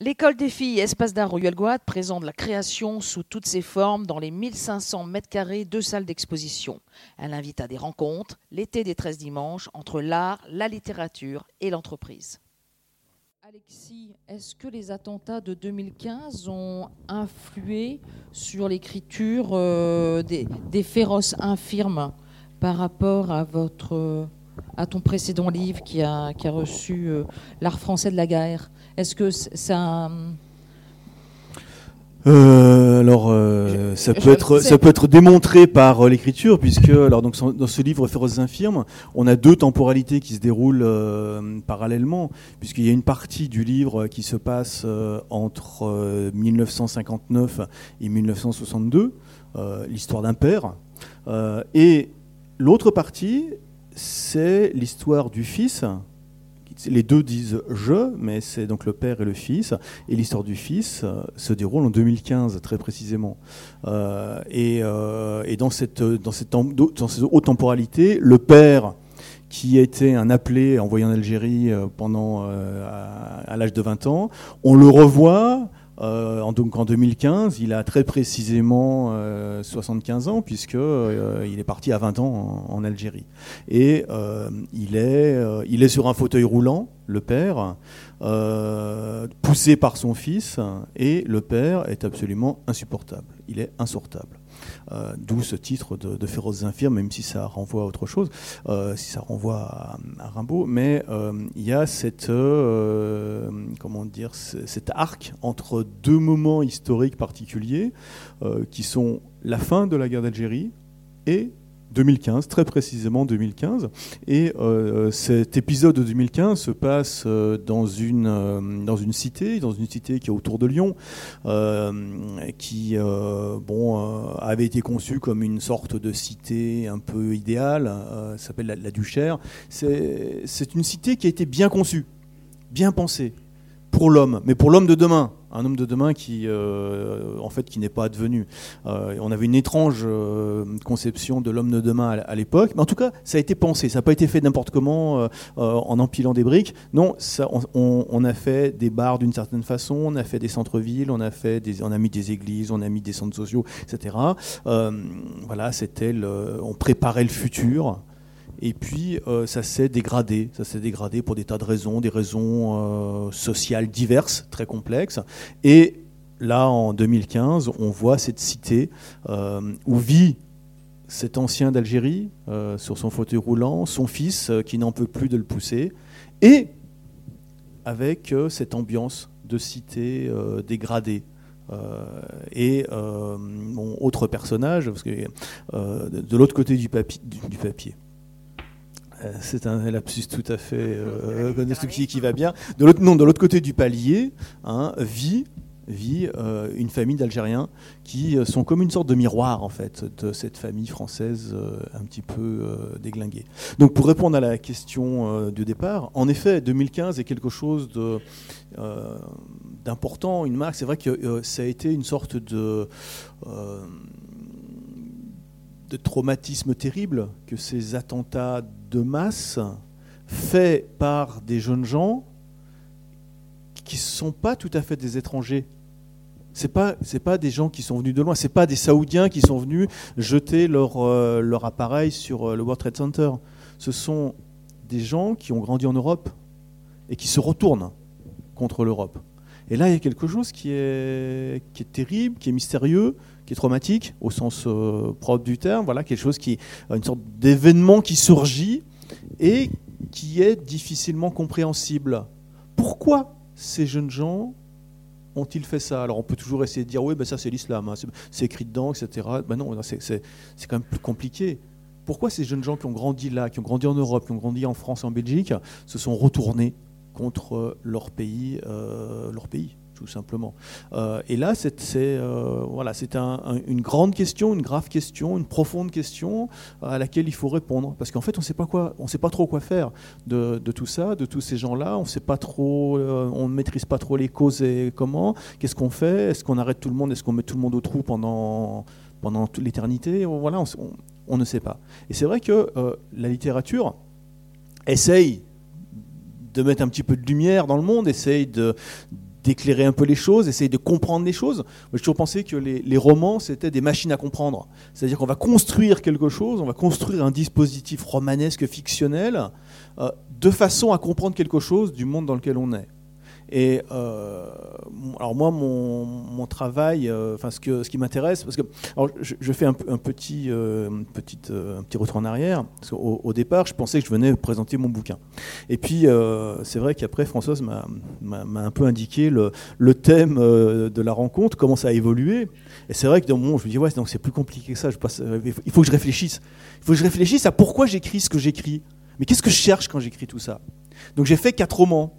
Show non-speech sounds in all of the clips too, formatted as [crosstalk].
L'école des filles Espace d'art Royal Guad présente la création sous toutes ses formes dans les 1500 mètres carrés de salles d'exposition. Elle invite à des rencontres, l'été des 13 dimanches, entre l'art, la littérature et l'entreprise. Alexis, est-ce que les attentats de 2015 ont influé sur l'écriture euh, des, féroces infirmes par rapport à votre à ton précédent livre qui a, qui a reçu euh, l'art français de la guerre? Est-ce que ça euh, alors, euh, ça, peut être, ça peut être démontré par euh, l'écriture, puisque alors, donc, dans ce livre Féroces infirmes, on a deux temporalités qui se déroulent parallèlement, puisqu'il y a une partie du livre qui se passe entre 1959 et 1962, l'histoire d'un père, et l'autre partie, c'est l'histoire du fils les deux disent je, mais c'est donc le père et le fils. Et l'histoire du fils euh, se déroule en 2015, très précisément. Euh, euh, et, dans, cette, dans, cette, dans cette haute temporalité, le père qui été un appelé envoyé en Algérie pendant à l'âge de 20 ans, on le revoit euh, en, donc en 2015, il a très précisément 75 euh, ans, puisqu'il euh, il est parti à 20 ans en, Algérie. Et il, est, il est sur un fauteuil roulant, le père, poussé par son fils, et le père est absolument insupportable. Il est insortable. Euh, d'où ce titre de, Féroces infirmes, même si ça renvoie à autre chose, euh, si ça renvoie à, Rimbaud. Mais euh, il y a cette, comment dire, cet arc entre deux moments historiques particuliers qui sont la fin de la guerre d'Algérie et 2015, très précisément 2015. Et euh, cet épisode de 2015 se passe euh, dans, une, euh, dans une cité, dans une cité qui est autour de Lyon, qui bon, avait été conçue comme une sorte de cité un peu idéale, s'appelle la, la Duchère. C'est une cité qui a été bien conçue, bien pensée pour l'homme, mais pour l'homme de demain un homme de demain qui, euh, en fait, qui n'est pas advenu. Euh, on avait une étrange euh, conception de l'homme de demain à, l'époque, mais en tout cas, ça a été pensé. Ça n'a pas été fait n'importe comment en empilant des briques. Non, ça, on, a fait des bars d'une certaine façon, on a fait des centres-villes, on a fait des, on a mis des églises, on a mis des centres sociaux, etc. voilà, c'était, on préparait le futur. Et puis, euh, ça s'est dégradé. Ça s'est dégradé pour des tas de raisons, des raisons euh, sociales diverses, très complexes. Et là, en 2015, on voit cette cité euh, où vit cet ancien d'Algérie sur son fauteuil roulant, son fils qui n'en peut plus de le pousser, et avec cette ambiance de cité dégradée. et mon autre personnage, parce que de l'autre côté du, papier c'est un lapsus tout à fait euh, qui, qui, va bien. De l'autre, non, de l'autre côté du palier, hein, vit vit euh, une famille d'Algériens qui sont comme une sorte de miroir en fait de cette famille française un petit peu déglinguée. Donc pour répondre à la question du départ, en effet 2015 est quelque chose d'important, une marque. C'est vrai que ça a été une sorte de de traumatisme terrible que ces attentats de masse faits par des jeunes gens qui ne sont pas tout à fait des étrangers. Ce n'est pas, pas des gens qui sont venus de loin, ce pas des Saoudiens qui sont venus jeter leur, euh, leur appareil sur euh, le World Trade Center. Ce sont des gens qui ont grandi en Europe et qui se retournent contre l'Europe. Et là, il y a quelque chose qui est, qui est terrible, qui est mystérieux, qui est traumatique au sens euh, propre du terme, voilà, quelque chose qui, une sorte d'événement qui surgit et qui est difficilement compréhensible. Pourquoi ces jeunes gens ont-ils fait ça? Alors on peut toujours essayer de dire oui, ben ça c'est l'islam, hein, c'est écrit dedans, etc. Ben non, c'est quand même plus compliqué. Pourquoi ces jeunes gens qui ont grandi là, qui ont grandi en Europe, qui ont grandi en France en Belgique, se sont retournés contre leur pays, euh, leur pays? Tout simplement. Euh, et là, c'est euh, voilà, une grande question, une grave question, une profonde question à laquelle il faut répondre. Parce qu'en fait, on ne sait pas trop quoi faire de, tout ça, de tous ces gens-là. On sait pas trop, euh, on ne maîtrise pas trop les causes et comment. Qu'est-ce qu'on fait? Est-ce qu'on arrête tout le monde? Est-ce qu'on met tout le monde au trou pendant, pendant toute l'éternité? Voilà, on, ne sait pas. Et c'est vrai que la littérature essaye de mettre un petit peu de lumière dans le monde, essaye de d'éclairer un peu les choses, essayer de comprendre les choses. J'ai toujours pensé que les, romans, c'était des machines à comprendre. C'est-à-dire qu'on va construire quelque chose, on va construire un dispositif romanesque, fictionnel, euh, de façon à comprendre quelque chose du monde dans lequel on est. Et euh, alors moi, mon, travail, euh, enfin ce, que, ce qui m'intéresse, parce que je, fais un, petit, euh, petite, petit retour en arrière. Parce qu'au, au départ, je pensais que je venais présenter mon bouquin. Et puis, c'est vrai qu'après, Françoise m'a, un peu indiqué le, thème de la rencontre, comment ça a évolué. Et c'est vrai que dans mon moment, je me dis, ouais, donc c'est plus compliqué que ça. Il faut que je réfléchisse. Il faut que je réfléchisse à pourquoi j'écris ce que j'écris. Mais qu'est-ce que je cherche quand j'écris tout ça? Donc j'ai fait quatre romans.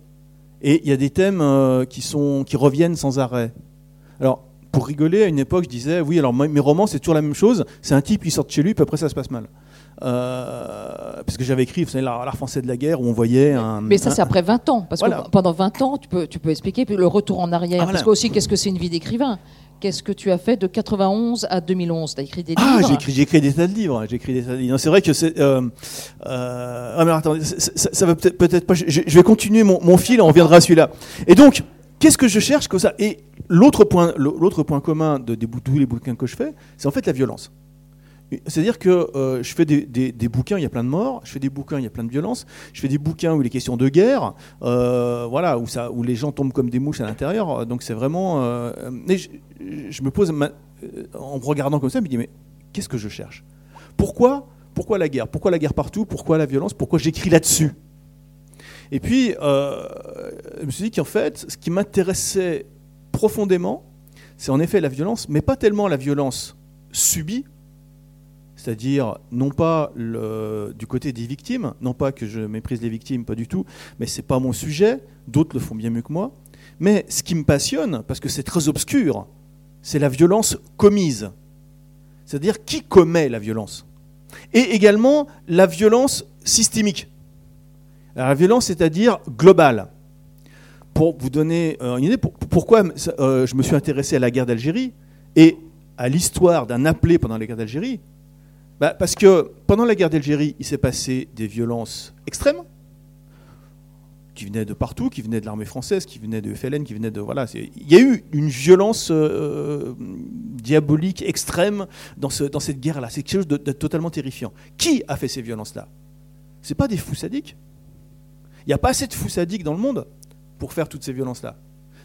Et il y a des thèmes euh, qui, sont, qui reviennent sans arrêt. Alors, pour rigoler, à une époque, je disais, oui, alors mes romans, c'est toujours la même chose. C'est un type qui sort de chez lui, puis après, ça se passe mal. Euh, parce que j'avais écrit l'art français de la guerre où on voyait un. Mais ça, c'est après 20 ans. Parce que pendant 20 ans, tu peux, tu peux expliquer le retour en arrière. Ah, parce que aussi, qu'est-ce que c'est une vie d'écrivain? Qu'est-ce que tu as fait de 91 à 2011 Tu as écrit des ah, livres Ah, j'ai écrit, des tas de livres. J'ai écrit des tas de livres. C'est vrai que c'est. Euh, euh, ah, mais attendez, ça, va peut-être peut pas. Je, vais continuer mon, mon fil, on reviendra à celui-là. Et donc, qu'est-ce que je cherche comme ça? Et l'autre point, l'autre point commun de, de tous les bouquins que je fais, c'est en fait la violence. C'est-à-dire que euh, je fais des, bouquins, il y a plein de morts, je fais des bouquins, il y a plein de violences, je fais des bouquins où il est question de guerre, euh, voilà, où, les gens tombent comme des mouches à l'intérieur. Donc c'est vraiment. Euh, je, me pose, en me regardant comme ça, je me dis, mais qu'est-ce que je cherche? Pourquoi Pourquoi la guerre? Pourquoi la guerre partout? Pourquoi la violence? Pourquoi j'écris là-dessus? Et puis, je me suis dit qu'en fait, ce qui m'intéressait profondément, c'est en effet la violence, mais pas tellement la violence subie, c'est-à-dire non pas du côté des victimes, non pas que je méprise les victimes, pas du tout, mais c'est pas mon sujet, d'autres le font bien mieux que moi. Mais ce qui me passionne, parce que c'est très obscur, c'est la violence commise. C'est-à-dire qui commet la violence? Et également la violence systémique. La violence, c'est-à-dire globale. Pour vous donner euh, une idée, pourquoi euh, je me suis intéressé à la guerre d'Algérie et à l'histoire d'un appelé pendant la guerre d'Algérie, bah, parce que pendant la guerre d'Algérie, il s'est passé des violences extrêmes qui venaient de partout, qui venaient de l'armée française, qui venaient de FLN, qui venaient de voilà. Il y a eu une violence euh, diabolique extrême dans, ce, cette guerre-là. C'est quelque chose de, totalement terrifiant. Qui a fait ces violences-là? C'est pas des fous sadiques? Il n'y a pas assez de fous sadiques dans le monde pour faire toutes ces violences-là.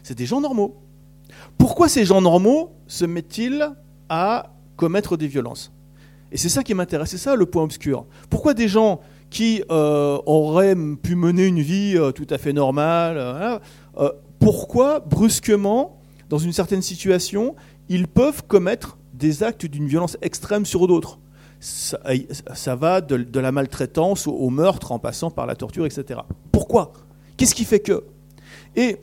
C'est des gens normaux. Pourquoi ces gens normaux se mettent-ils à commettre des violences? Et c'est ça qui m'intéresse, c'est ça le point obscur. Pourquoi des gens qui euh, auraient pu mener une vie euh, tout à fait normale, euh, pourquoi brusquement, dans une certaine situation, ils peuvent commettre des actes d'une violence extrême sur d'autres? Ça, va de, la maltraitance au, meurtre en passant par la torture, etc. Pourquoi? Qu'est-ce qui fait que? Et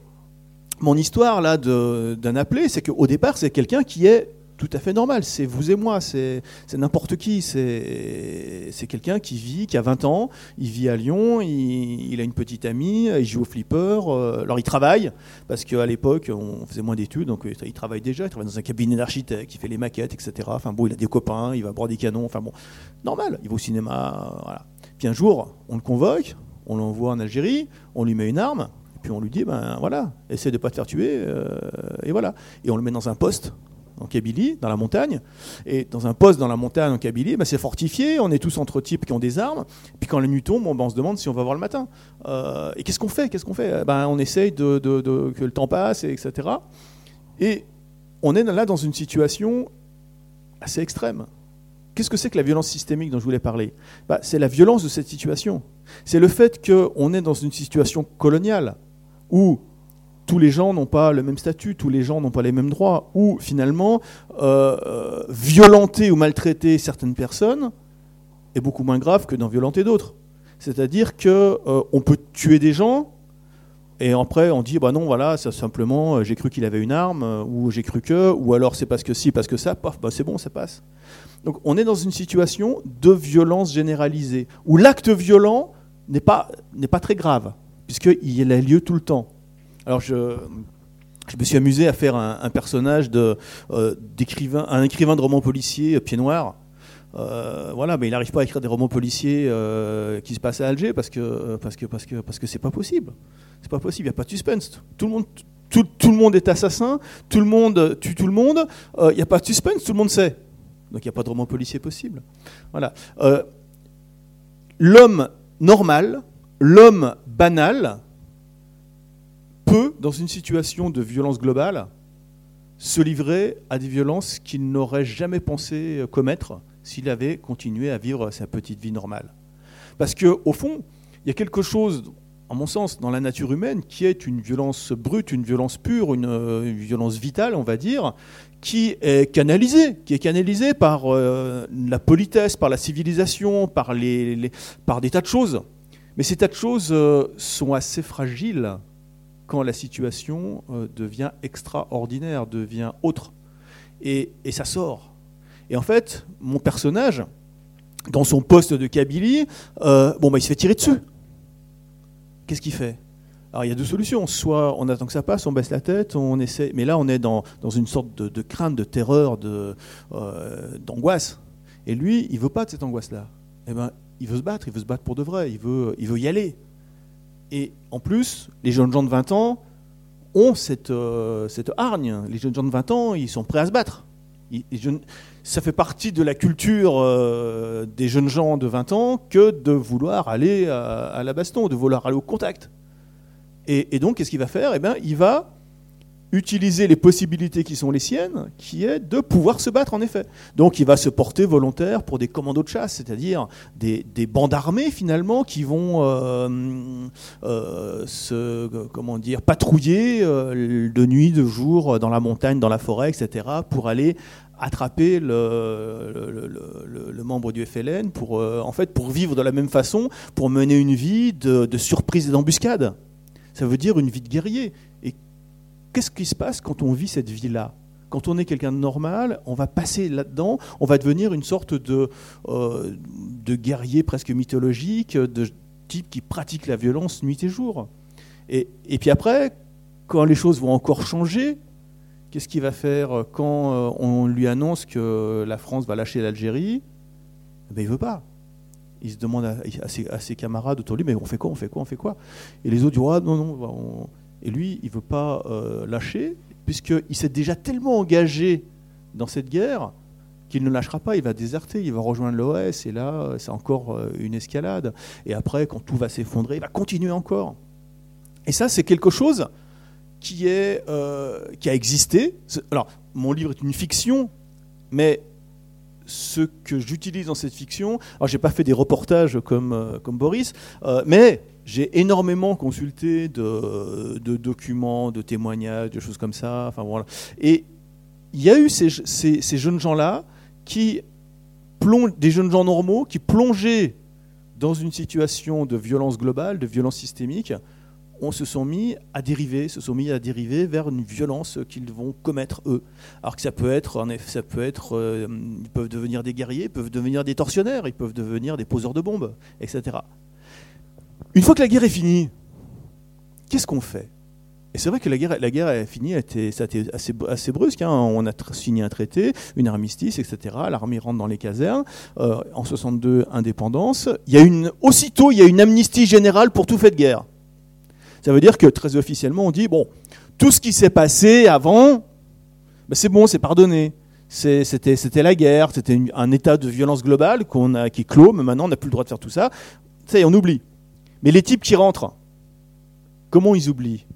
mon histoire là d'un appelé, c'est qu'au départ, c'est quelqu'un qui est tout à fait normal. C'est vous et moi, c'est n'importe qui. C'est quelqu'un qui vit, qui a 20 ans, il vit à Lyon, il, a une petite amie, il joue au flipper. Euh, alors il travaille, parce qu'à l'époque, on faisait moins d'études, donc euh, il travaille déjà, il travaille dans un cabinet d'architecte, il fait les maquettes, etc. Enfin bon, il a des copains, il va boire des canons, enfin bon, normal, il va au cinéma, voilà. Puis un jour, on le convoque, on l'envoie en Algérie, on lui met une arme, puis on lui dit, ben voilà, essaie de pas te faire tuer, euh, et voilà. Et on le met dans un poste en Kabylie, dans la montagne. Et dans un poste dans la montagne en Kabylie, bah, c'est fortifié, on est tous entre types qui ont des armes. Puis quand la nuit tombe, bah, on se demande si on va voir le matin. Euh, et qu'est-ce qu'on fait? Qu'est-ce qu'on fait? Ben, On essaye de, que le temps passe, etc. Et on est là dans une situation assez extrême. Qu'est-ce que c'est que la violence systémique dont je voulais parler? Bah, C'est la violence de cette situation. C'est le fait qu'on est dans une situation coloniale où tous les gens n'ont pas le même statut, tous les gens n'ont pas les mêmes droits, ou finalement, euh, euh, violenter ou maltraiter certaines personnes est beaucoup moins grave que d'en violenter d'autres. C'est-à-dire qu'on euh, peut tuer des gens, et après on dit, bah non, voilà, ça simplement, j'ai cru qu'il avait une arme, ou j'ai cru que, ou alors c'est parce que si, parce que ça, paf, bah c'est bon, ça passe. Donc on est dans une situation de violence généralisée, où l'acte violent n'est pas très grave, puisqu'il a lieu tout le temps. Alors je, me suis amusé à faire un, personnage euh, d'écrivain, un écrivain de roman policier euh, pied noir. Euh, voilà, mais il n'arrive pas à écrire des romans policiers qui se passent à Alger parce que parce que parce que parce que c'est pas possible. C'est pas possible. Il n'y a pas de suspense. Tout le monde tout, le monde est assassin, tout le monde tue tout le monde, il n'y a pas de suspense, tout le monde sait. Donc il n'y a pas de roman policier possible. Voilà. l'homme normal, l'homme banal, peut, dans une situation de violence globale, se livrer à des violences qu'il n'aurait jamais pensé commettre s'il avait continué à vivre sa petite vie normale. Parce qu'au fond, il y a quelque chose, en mon sens, dans la nature humaine qui est une violence brute, une violence pure, une, violence vitale, on va dire, qui est canalisée, qui est canalisée par euh, la politesse, par la civilisation, par, les, par des tas de choses. Mais ces tas de choses euh, sont assez fragiles quand la situation euh, devient extraordinaire, devient autre. Et, ça sort. Et en fait, mon personnage, dans son poste de Kabylie, euh, bon, bah, il se fait tirer dessus. Qu'est-ce qu'il fait? Alors il y a deux solutions. Soit on attend que ça passe, on baisse la tête, on essaie. Mais là, on est dans, dans une sorte de, crainte, de terreur, de, euh, d'angoisse. Et lui, il veut pas de cette angoisse-là. Eh ben, il veut se battre, il veut se battre pour de vrai, il veut, il veut y aller. Et en plus, les jeunes gens de 20 ans ont cette, euh, cette hargne. Les jeunes gens de 20 ans, ils sont prêts à se battre. ça fait partie de la culture euh, des jeunes gens de 20 ans que de vouloir aller à, la baston, de vouloir aller au contact. Et, et donc, qu'est-ce qu'il va faire? Eh bien, il va utiliser les possibilités qui sont les siennes, qui est de pouvoir se battre en effet. Donc il va se porter volontaire pour des commandos de chasse, c'est-à-dire des, bandes armées finalement qui vont euh, euh, se comment dire patrouiller euh, de nuit, de jour, dans la montagne, dans la forêt, etc. pour aller attraper le, membre du FLN pour en fait pour vivre de la même façon, pour mener une vie de, de surprise et d'embuscade. Ça veut dire une vie de guerrier. Qu'est-ce qui se passe quand on vit cette vie-là? Quand on est quelqu'un de normal, on va passer là-dedans, on va devenir une sorte de, euh, de guerrier presque mythologique, de type qui pratique la violence nuit et jour. Et, et puis après, quand les choses vont encore changer, qu'est-ce qu'il va faire quand euh, on lui annonce que la France va lâcher l'Algérie? Eh ben, Il ne veut pas. Il se demande à, ses, camarades autour de lui, mais on fait quoi, on fait quoi, on fait quoi? Et les autres disent, ah, non, non, on, et lui, il ne veut pas euh, lâcher, puisqu'il s'est déjà tellement engagé dans cette guerre qu'il ne lâchera pas, il va déserter, il va rejoindre l'OS, et là, c'est encore euh, une escalade. Et après, quand tout va s'effondrer, il va continuer encore. Et ça, c'est quelque chose qui, est, euh, qui a existé. Alors, mon livre est une fiction, mais ce que j'utilise dans cette fiction, alors j'ai pas fait des reportages comme, comme Boris, mais j'ai énormément consulté de, documents, de témoignages, de choses comme ça. Enfin, voilà. Et il y a eu ces, jeunes gens-là qui des jeunes gens normaux qui plongeaient dans une situation de violence globale, de violence systémique, on se sont mis à dériver, se sont mis à dériver vers une violence qu'ils vont commettre eux. Alors que ça peut être, ça peut être, euh, ils peuvent devenir des guerriers, ils peuvent devenir des tortionnaires, ils peuvent devenir des poseurs de bombes, etc. Une fois que la guerre est finie, qu'est-ce qu'on fait? Et c'est vrai que la guerre, la guerre est finie, ça a été assez, brusque. Hein. On a signé un traité, une armistice, etc. L'armée rentre dans les casernes. Euh, en 62, indépendance. Il y a une, aussitôt, il y a une amnistie générale pour tout fait de guerre. Ça veut dire que très officiellement, on dit bon, tout ce qui s'est passé avant, ben c'est bon, c'est pardonné. C'était la guerre, c'était un état de violence globale qu'on a, qui est clos, mais maintenant on n'a plus le droit de faire tout ça. Ça on oublie. Mais les types qui rentrent, comment ils oublient?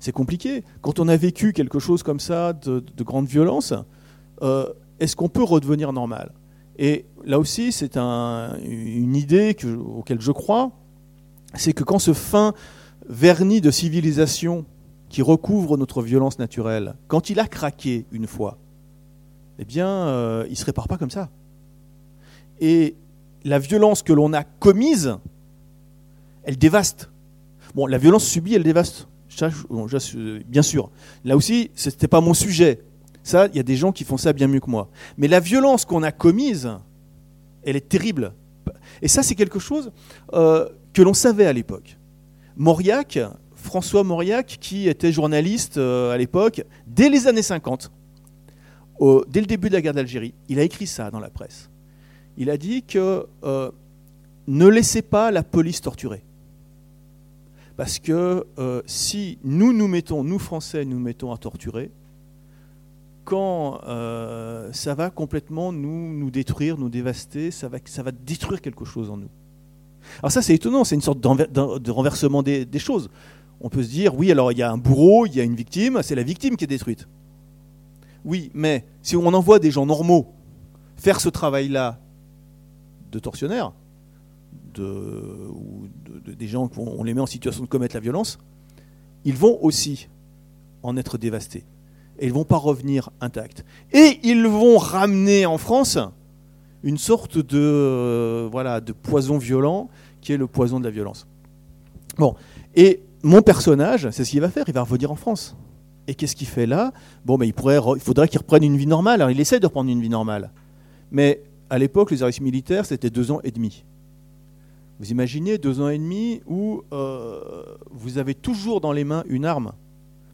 C'est compliqué. Quand on a vécu quelque chose comme ça, de, grande violence, euh, est-ce qu'on peut redevenir normal? Et là aussi, c'est une idée que, auquel je crois, c'est que quand ce fin vernis de civilisation qui recouvre notre violence naturelle, quand il a craqué une fois, eh bien, euh, il ne se répare pas comme ça. Et la violence que l'on a commise, elle dévaste. Bon, la violence subie, elle dévaste. Bien sûr. Là aussi, ce n'était pas mon sujet. Ça, il y a des gens qui font ça bien mieux que moi. Mais la violence qu'on a commise, elle est terrible. Et ça, c'est quelque chose euh, que l'on savait à l'époque. Mauriac, François Mauriac, qui était journaliste euh, à l'époque, dès les années 50, dès le début de la guerre d'Algérie, il a écrit ça dans la presse. Il a dit que euh, ne laissez pas la police torturer. Parce que si nous nous mettons, nous Français, nous mettons à torturer, quand ça va complètement nous, nous détruire, nous dévaster, ça va, ça va détruire quelque chose en nous. Alors ça c'est étonnant, c'est une sorte de renversement des, des, choses. On peut se dire, oui, alors il y a un bourreau, il y a une victime, c'est la victime qui est détruite. Oui, mais si on envoie des gens normaux faire ce travail-là de tortionnaire, ou des gens qu'on les met en situation de commettre la violence, ils vont aussi en être dévastés. Et ils ne vont pas revenir intacts. Et ils vont ramener en France une sorte de, euh, voilà, de poison violent qui est le poison de la violence. Bon, et mon personnage, c'est ce qu'il va faire, il va revenir en France. Et qu'est-ce qu'il fait là? Bon, il, il faudrait qu'il reprenne une vie normale. Alors il essaie de reprendre une vie normale. Mais à l'époque, les services militaires, c'était deux ans et demi. Vous imaginez deux ans et demi où euh, vous avez toujours dans les mains une arme.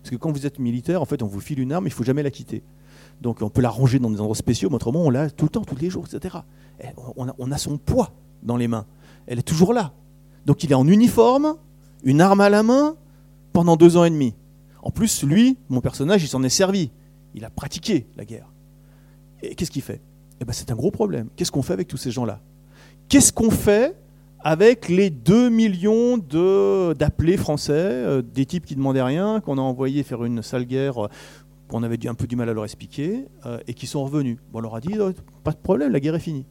Parce que quand vous êtes militaire, en fait, on vous file une arme, il ne faut jamais la quitter. Donc on peut la ranger dans des endroits spéciaux, mais autrement, on l'a tout le temps, tous les jours, etc. on, a, on a son poids dans les mains. Elle est toujours là. Donc il est en uniforme, une arme à la main, pendant deux ans et demi. En plus, lui, mon personnage, il s'en est servi. Il a pratiqué la guerre. Et qu'est-ce qu'il fait? Eh ben, c'est un gros problème. Qu'est-ce qu'on fait avec tous ces gens-là? Qu'est-ce qu'on fait avec les 2 millions d'appelés français, euh, des types qui ne demandaient rien, qu'on a envoyés faire une sale guerre, euh, qu'on avait un peu du mal à leur expliquer, euh, et qui sont revenus bon, On leur a dit, pas de problème, la guerre est finie.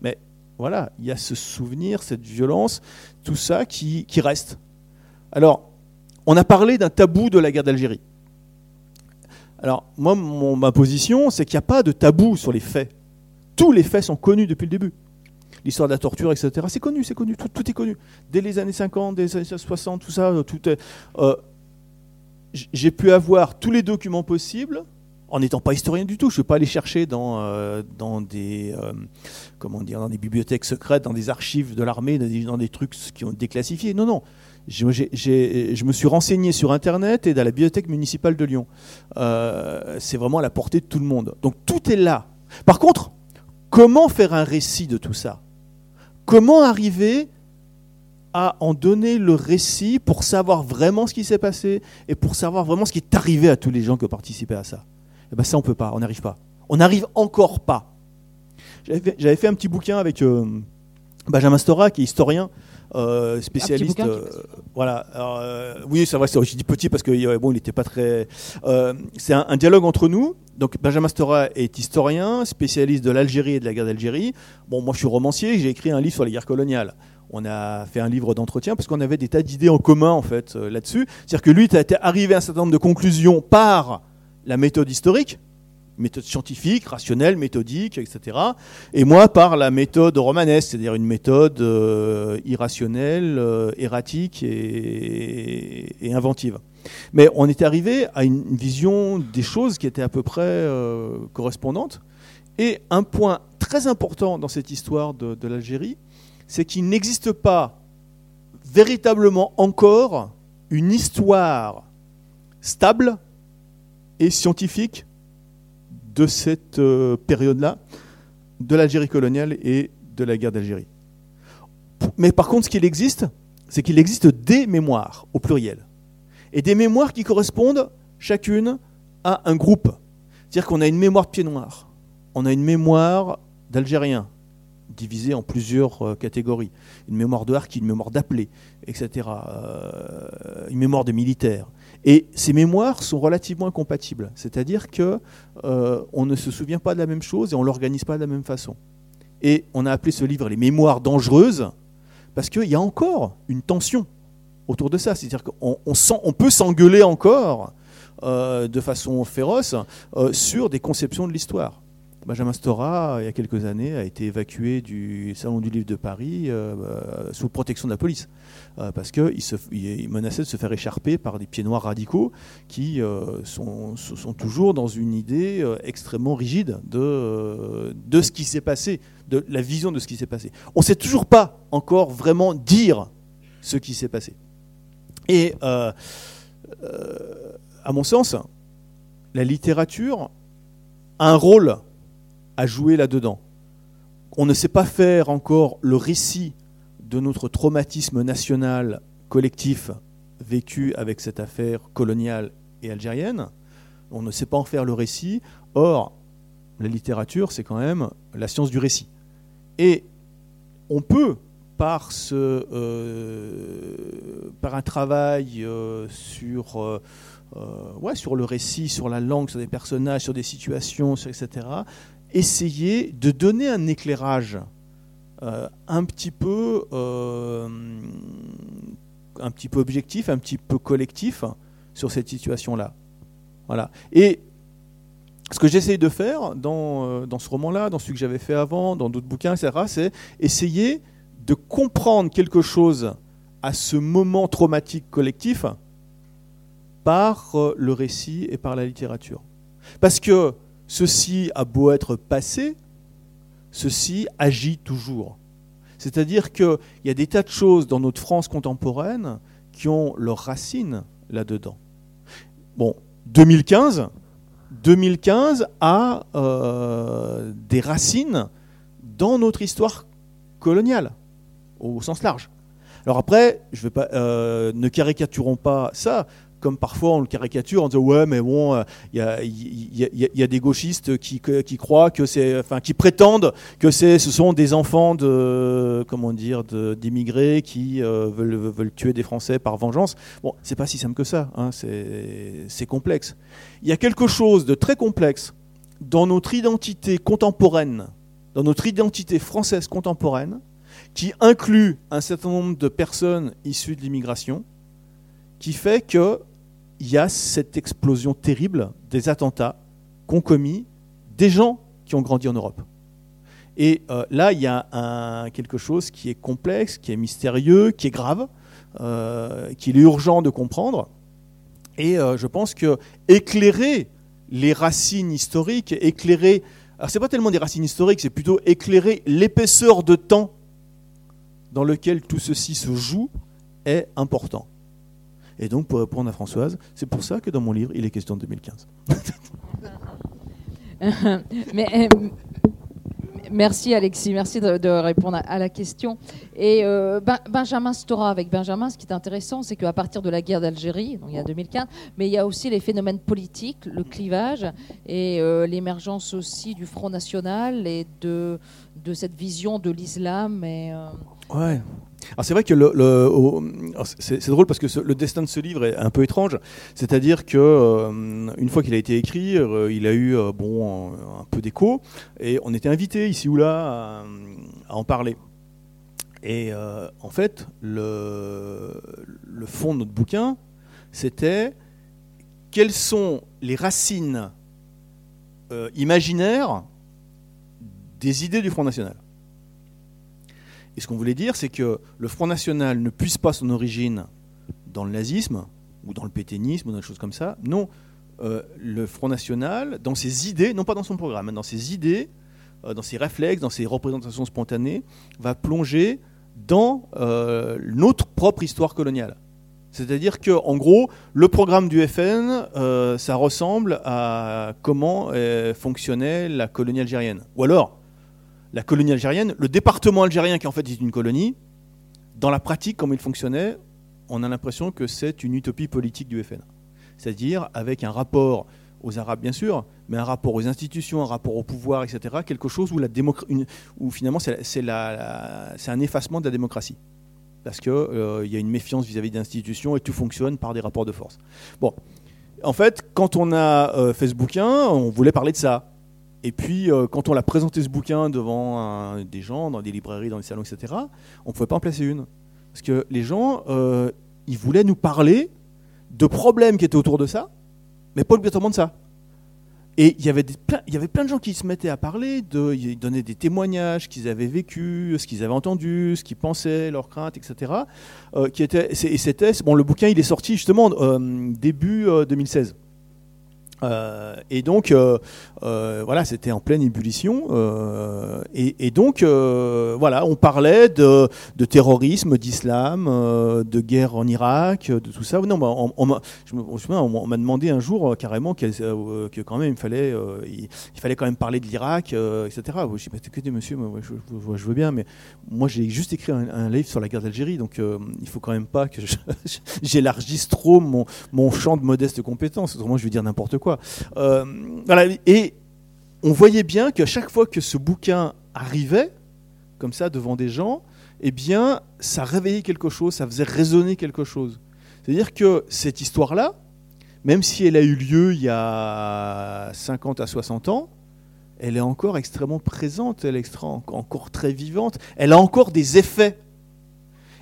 Mais voilà, il y a ce souvenir, cette violence, tout ça qui reste. Alors, on a parlé d'un tabou de la guerre d'Algérie. Alors, moi, ma position, c'est qu'il n'y a pas de tabou sur les faits. Tous les faits sont connus depuis le début. L'histoire de la torture, etc., c'est connu, c'est connu, tout, est connu. Dès les années 50, dès les années 60, tout ça, tout est. Euh, j'ai pu avoir tous les documents possibles en n'étant pas historien du tout. Je ne vais pas aller chercher dans, euh, dans, des, euh, comment dire, dans des bibliothèques secrètes, dans des archives de l'armée, dans, des trucs qui ont été déclassifiés. Non, non je me suis renseigné sur Internet et dans la bibliothèque municipale de Lyon. Euh, c'est vraiment à la portée de tout le monde. Donc tout est là. Par contre, comment faire un récit de tout ça? Comment arriver à en donner le récit pour savoir vraiment ce qui s'est passé et pour savoir vraiment ce qui est arrivé à tous les gens qui ont participé à ça? Eh bien ça, on ne peut pas, on n'arrive pas. On n'arrive encore pas. J'avais fait, un petit bouquin avec euh, Benjamin Stora, qui est historien, euh, spécialiste. Euh, voilà. Euh, oui, c'est vrai. Je dis petit parce que bon, il n'était pas très. c'est un, dialogue entre nous. Donc Benjamin Stora est historien, spécialiste de l'Algérie et de la guerre d'Algérie. Bon, moi je suis romancier. J'ai écrit un livre sur les guerres coloniales. On a fait un livre d'entretien parce qu'on avait des tas d'idées en commun en fait là-dessus. C'est-à-dire que lui, était arrivé à un certain nombre de conclusions par la méthode historique méthode scientifique, rationnelle, méthodique, etc. Et moi par la méthode romanesque, c'est-à-dire une méthode euh, irrationnelle, euh, erratique et, inventive. Mais on était arrivé à une vision des choses qui était à peu près euh, correspondante. Et un point très important dans cette histoire de l'Algérie, c'est qu'il n'existe pas véritablement encore une histoire stable et scientifique de cette euh, période-là, de l'Algérie coloniale et de la guerre d'Algérie. Mais par contre, ce qu'il existe, c'est qu'il existe des mémoires, au pluriel. Et des mémoires qui correspondent chacune à un groupe. C'est-à-dire qu'on a une mémoire de pied noir, on a une mémoire d'Algériens, divisée en plusieurs euh, catégories. Une mémoire de harki, une mémoire d'appelé, etc. Euh, une mémoire de militaires. Et ces mémoires sont relativement incompatibles, c'est-à-dire que euh, on ne se souvient pas de la même chose et on l'organise pas de la même façon. Et on a appelé ce livre les mémoires dangereuses parce qu'il y a encore une tension autour de ça, c'est-à-dire qu'on on, peut s'engueuler encore de façon féroce sur des conceptions de l'histoire. Benjamin Stora, il y a quelques années, a été évacué du Salon du Livre de Paris euh, euh, sous protection de la police, euh, parce qu'il il menaçait de se faire écharper par des pieds noirs radicaux qui sont, toujours dans une idée extrêmement rigide de, de ce qui s'est passé, de la vision de ce qui s'est passé. On ne sait toujours pas encore vraiment dire ce qui s'est passé. Et à mon sens, la littérature a un rôle à jouer là-dedans. On ne sait pas faire encore le récit de notre traumatisme national collectif vécu avec cette affaire coloniale et algérienne. On ne sait pas en faire le récit. Or, la littérature, c'est quand même la science du récit. Et on peut, par, euh, un travail euh, sur, euh, sur le récit, sur la langue, sur des personnages, sur des situations, etc., essayer de donner un éclairage un petit peu un petit peu objectif, un petit peu collectif sur cette situation-là. Voilà. Et ce que j'essaye de faire dans, euh, dans ce roman-là, dans celui que j'avais fait avant, dans d'autres bouquins, etc., c'est essayer de comprendre quelque chose à ce moment traumatique collectif par euh, le récit et par la littérature. Parce que ceci a beau être passé, ceci agit toujours. C'est-à-dire qu'il y a des tas de choses dans notre France contemporaine qui ont leurs racines là-dedans. Bon, 2015, 2015 a euh, des racines dans notre histoire coloniale, au sens large. Alors après, je euh, ne caricaturons pas ça comme parfois on le caricature en disant ouais mais bon il euh, y, a, des gauchistes qui, croient que c'est enfin qui prétendent que ce sont des enfants d'immigrés qui euh, veulent, veulent, tuer des Français par vengeance. Bon c'est pas si simple que ça hein, c'est complexe. Il y a quelque chose de très complexe dans notre identité contemporaine dans notre identité française contemporaine qui inclut un certain nombre de personnes issues de l'immigration qui fait que il y a cette explosion terrible des attentats qu'ont commis des gens qui ont grandi en Europe. Et euh, là, il y a quelque chose qui est complexe, qui est mystérieux, qui est grave, euh, qu'il est urgent de comprendre. Et euh, je pense que éclairer les racines historiques, éclairer, alors c'est pas tellement des racines historiques, c'est plutôt éclairer l'épaisseur de temps dans lequel tout ceci se joue est important. Et donc, pour répondre à Françoise, c'est pour ça que dans mon livre, il est question de 2015. [laughs] Mais, euh, merci Alexis, merci de, répondre à, la question. Et euh, Benjamin Stora, avec Benjamin, ce qui est intéressant, c'est qu'à partir de la guerre d'Algérie, donc il y a 2015, mais il y a aussi les phénomènes politiques, le clivage et euh, l'émergence aussi du Front National et de, de cette vision de l'islam. Et, ouais. Alors c'est vrai que le, c'est drôle parce que le destin de ce livre est un peu étrange. C'est-à-dire que euh, une fois qu'il a été écrit, euh, il a eu euh, bon un, peu d'écho et on était invité ici ou là à, en parler. Et en fait, le, le fond de notre bouquin, c'était quelles sont les racines imaginaires des idées du Front National. Et ce qu'on voulait dire, c'est que le Front National ne puisse pas son origine dans le nazisme ou dans le pétainisme ou dans des choses comme ça. Non, euh, le Front National, dans ses idées, non pas dans son programme, mais dans ses idées, euh, dans ses réflexes, dans ses représentations spontanées, va plonger dans euh, notre propre histoire coloniale. C'est-à-dire que, en gros, le programme du FN, ça ressemble à comment fonctionnait la colonie algérienne. Ou alors, la colonie algérienne, le département algérien qui en fait est une colonie, dans la pratique, comme il fonctionnait, on a l'impression que c'est une utopie politique du FN. C'est-à-dire avec un rapport aux Arabes, bien sûr, mais un rapport aux institutions, un rapport au pouvoir, etc. Quelque chose où, la où finalement c'est un effacement de la démocratie. Parce qu'il euh, y a une méfiance vis-à-vis des institutions et tout fonctionne par des rapports de force. Bon, en fait, quand on a euh, fait ce bouquin, on voulait parler de ça. Et puis, euh, quand on a présenté ce bouquin devant des gens, dans des librairies, dans des salons, etc., on ne pouvait pas en placer une. Parce que les gens, euh, ils voulaient nous parler de problèmes qui étaient autour de ça, mais pas obligatoirement de ça. Et il y avait plein, il y avait plein de gens qui se mettaient à parler, de, ils donnaient des témoignages qu'ils avaient vécu, ce qu'ils avaient entendu, ce qu'ils pensaient, leurs craintes, etc. Euh, et c'était, bon, le bouquin, il est sorti justement début 2016. Euh, et donc, euh, euh, voilà, c'était en pleine ébullition. Et, donc, voilà, on parlait de, terrorisme, d'islam, de guerre en Irak, de tout ça. Non, bah, on, m'a demandé un jour carrément que quand même il fallait, il, fallait quand même parler de l'Irak, etc. Je dis, écoutez, monsieur, moi, je, veux bien, mais moi j'ai juste écrit un, livre sur la guerre d'Algérie, donc il faut quand même pas que [laughs] j'élargisse trop mon, champ de modeste compétences. Autrement, je vais dire n'importe quoi. Euh, et on voyait bien qu'à chaque fois que ce bouquin arrivait, comme ça, devant des gens, eh bien, ça réveillait quelque chose, ça faisait résonner quelque chose. C'est-à-dire que cette histoire-là, même si elle a eu lieu il y a 50 à 60 ans, elle est encore extrêmement présente, elle est encore très vivante, elle a encore des effets.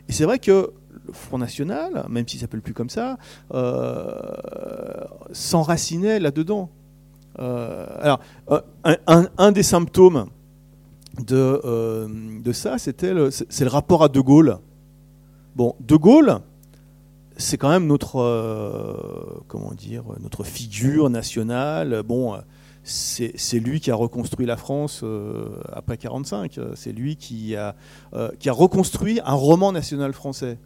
Et c'est vrai que le Front National, même s'il s'appelle plus comme ça, euh, s'enracinait là-dedans. Euh, alors, euh, un, des symptômes de, ça, c'était le, c'est le rapport à De Gaulle. Bon, De Gaulle, c'est quand même notre, comment dire, notre figure nationale. Bon, c'est lui qui a reconstruit la France après 45. C'est lui qui a reconstruit un roman national français.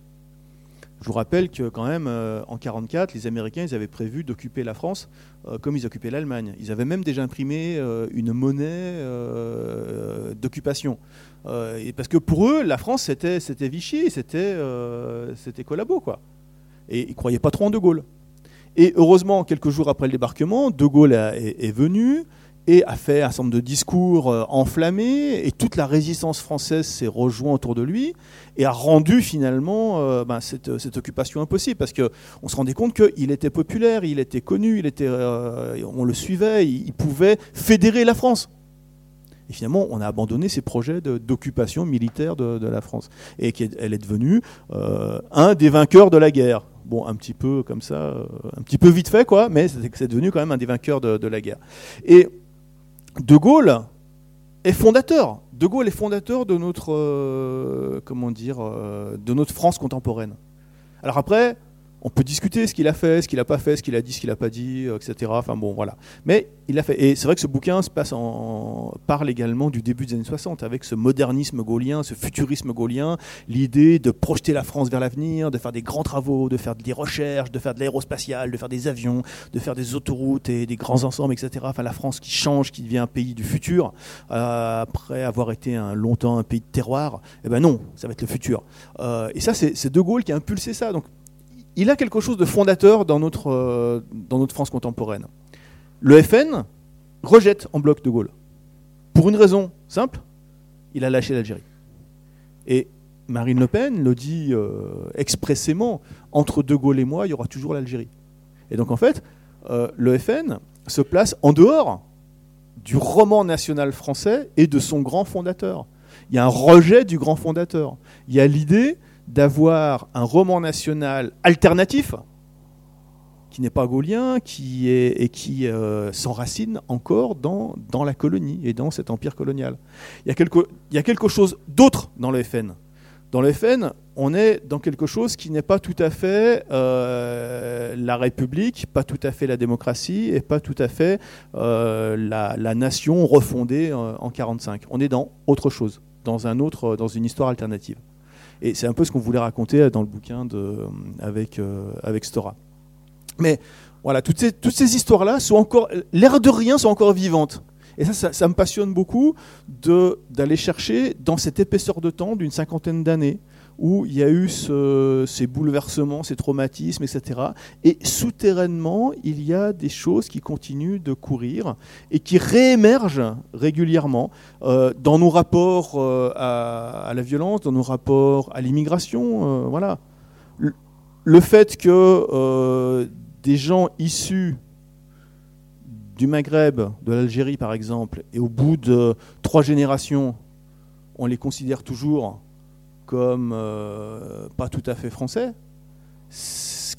Je vous rappelle que quand même, euh, en 1944, les Américains avaient prévu d'occuper la France euh, comme ils occupaient l'Allemagne. Ils avaient même déjà imprimé euh, une monnaie d'occupation. parce que pour eux, la France, c'était, Vichy, c'était, c'était Collabo. Et ils ne croyaient pas trop en De Gaulle. Et heureusement, quelques jours après le débarquement, De Gaulle est, venu et a fait un certain nombre de discours euh, enflammés, et toute la résistance française s'est rejointe autour de lui, et a rendu finalement euh, ben, cette, occupation impossible, parce qu'on se rendait compte qu'il était populaire, il était connu, il était, euh, on le suivait, il, pouvait fédérer la France. Et finalement, on a abandonné ces projets d'occupation militaire de, la France. Et qu'elle est devenue un des vainqueurs de la guerre. Bon, un petit peu comme ça, un petit peu vite fait, quoi, mais c'est devenu quand même un des vainqueurs de, de la guerre. Et de Gaulle est fondateur. De Gaulle est fondateur de notre, euh, comment dire, euh, de notre France contemporaine. Alors après, on peut discuter ce qu'il a fait, ce qu'il n'a pas fait, ce qu'il a dit, ce qu'il n'a pas dit, euh, etc. Enfin bon, voilà. Mais il l'a fait. Et c'est vrai que ce bouquin se passe en... parle également du début des années 60, avec ce modernisme gaulien, ce futurisme gaulien, l'idée de projeter la France vers l'avenir, de faire des grands travaux, de faire des recherches, de faire de l'aérospatial, de faire des avions, de faire des autoroutes et des grands ensembles, etc. Enfin, la France qui change, qui devient un pays du futur, euh, après avoir été un, longtemps un pays de terroir. Eh ben non, ça va être le futur. Euh, et ça, c'est De Gaulle qui a impulsé ça. Il a quelque chose de fondateur dans notre, euh, France contemporaine. Le FN rejette en bloc De Gaulle. Pour une raison simple, il a lâché l'Algérie. Et Marine Le Pen le dit euh, expressément, entre De Gaulle et moi, il y aura toujours l'Algérie. Et donc en fait, euh, le FN se place en dehors du roman national français et de son grand fondateur. Il y a un rejet du grand fondateur. Il y a l'idée d'avoir un roman national alternatif, qui n'est pas gaulien, qui est, et qui euh, s'enracine encore dans, dans la colonie et dans cet empire colonial. Il y a quelque, il y a quelque chose d'autre dans le FN. Dans le FN, on est dans quelque chose qui n'est pas tout à fait euh, la République, pas tout à fait la démocratie et pas tout à fait euh, la, nation refondée en 1945. On est dans autre chose, dans, un autre, dans une histoire alternative. Et c'est un peu ce qu'on voulait raconter dans le bouquin euh, avec, euh, avec Stora. Mais voilà, toutes ces, toutes ces histoires-là sont encore, l'air de rien, sont encore vivantes. Et ça, ça, me passionne beaucoup d'aller chercher dans cette épaisseur de temps d'une cinquantaine d'années où il y a eu ces bouleversements, ces traumatismes, etc. Et souterrainement, il y a des choses qui continuent de courir et qui réémergent régulièrement euh, dans nos rapports euh, à, la violence, dans nos rapports à l'immigration. Euh, voilà. Le, fait que des gens issus du Maghreb, de l'Algérie par exemple, et au bout de trois générations, on les considère toujours comme euh, pas tout à fait français,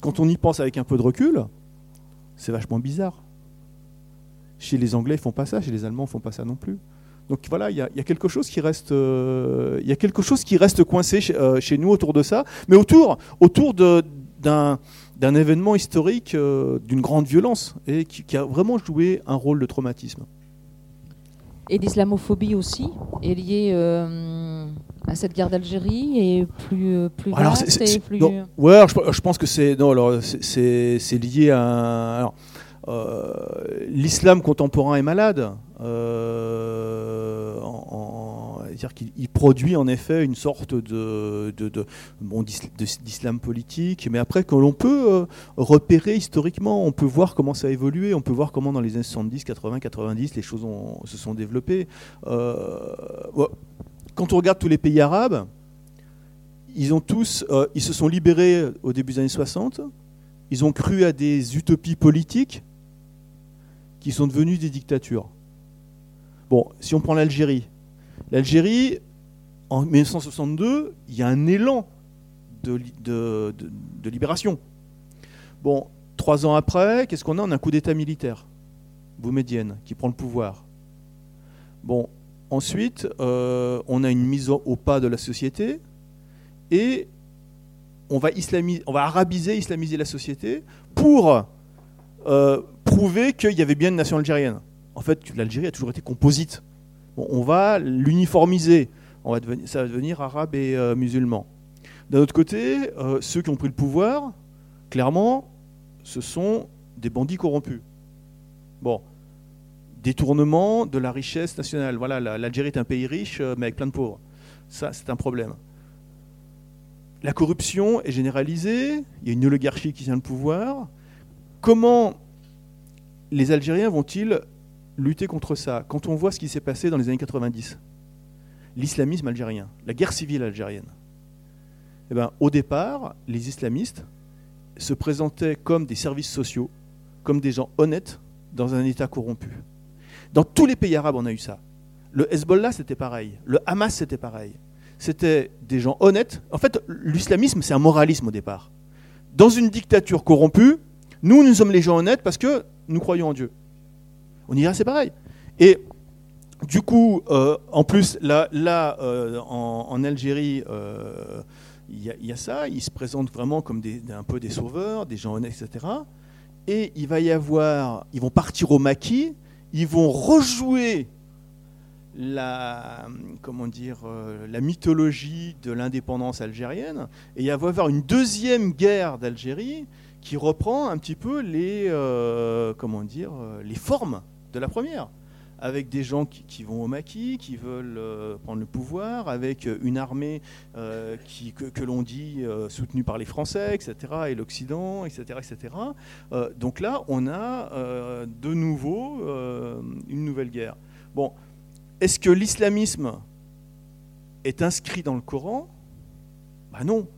quand on y pense avec un peu de recul, c'est vachement bizarre. Chez les Anglais, ils font pas ça, chez les Allemands, ils font pas ça non plus. Donc voilà, il y, a quelque chose qui reste, euh, il y a quelque chose qui reste coincé chez, euh, nous autour de ça, mais autour, autour d'un événement historique d'une grande violence et qui, a vraiment joué un rôle de traumatisme. Et l'islamophobie aussi est liée à cette guerre d'Algérie et plus plus alors, plus... ouais, je, pense que c'est non alors c'est lié à alors, euh, l'islam contemporain est malade. Euh, dire qu'il produit en effet une sorte de, bon, d'islam politique, mais après que l'on peut euh, repérer historiquement, on peut voir comment ça a évolué, on peut voir comment dans les années 70, 80, 90 les choses se sont développées. quand on regarde tous les pays arabes, ils ont tous, ils se sont libérés au début des années 60, ils ont cru à des utopies politiques qui sont devenus des dictatures. Bon, si on prend l'Algérie, l'Algérie, en 1962, il y a un élan de, libération. Bon, trois ans après, qu'est-ce qu'on a? On a un coup d'État militaire, Boumedienne, qui prend le pouvoir. Bon, ensuite, euh, on a une mise au pas de la société et on va, islamiser, on va arabiser, islamiser la société pour euh, prouver qu'il y avait bien une nation algérienne. En fait, l'Algérie a toujours été composite. On va l'uniformiser. Ça va devenir arabe et euh, musulman. D'un autre côté, euh, ceux qui ont pris le pouvoir, clairement, ce sont des bandits corrompus. Bon, détournement de la richesse nationale. Voilà, l'Algérie est un pays riche, mais avec plein de pauvres. Ça, c'est un problème. La corruption est généralisée, il y a une oligarchie qui tient le pouvoir. Comment les Algériens vont-ils lutter contre ça Quand on voit ce qui s'est passé dans les années 90, l'islamisme algérien, la guerre civile algérienne, eh ben, au départ, les islamistes se présentaient comme des services sociaux, comme des gens honnêtes dans un État corrompu. Dans tous les pays arabes, on a eu ça. Le Hezbollah, c'était pareil. Le Hamas, c'était pareil. C'était des gens honnêtes. En fait, l'islamisme, c'est un moralisme au départ. Dans une dictature corrompue, nous, nous sommes les gens honnêtes parce que nous croyons en Dieu. On dirait c'est pareil. Et du coup, euh, en plus, là, euh, en, Algérie, euh, il y, a ça. Ils se présentent vraiment comme des, un peu des sauveurs, des gens honnêtes, etc. Et il va y avoir, ils vont partir au maquis, ils vont rejouer la, comment dire, la mythologie de l'indépendance algérienne, et il va y avoir une deuxième guerre d'Algérie qui reprend un petit peu les, comment dire, les formes de la première, avec des gens qui, vont au maquis, qui veulent euh, prendre le pouvoir, avec une armée qui, que, l'on dit soutenue par les Français, etc., et l'Occident, etc., etc. donc là, on a de nouveau une nouvelle guerre. Bon, est-ce que l'islamisme est inscrit dans le Coran? Ben non,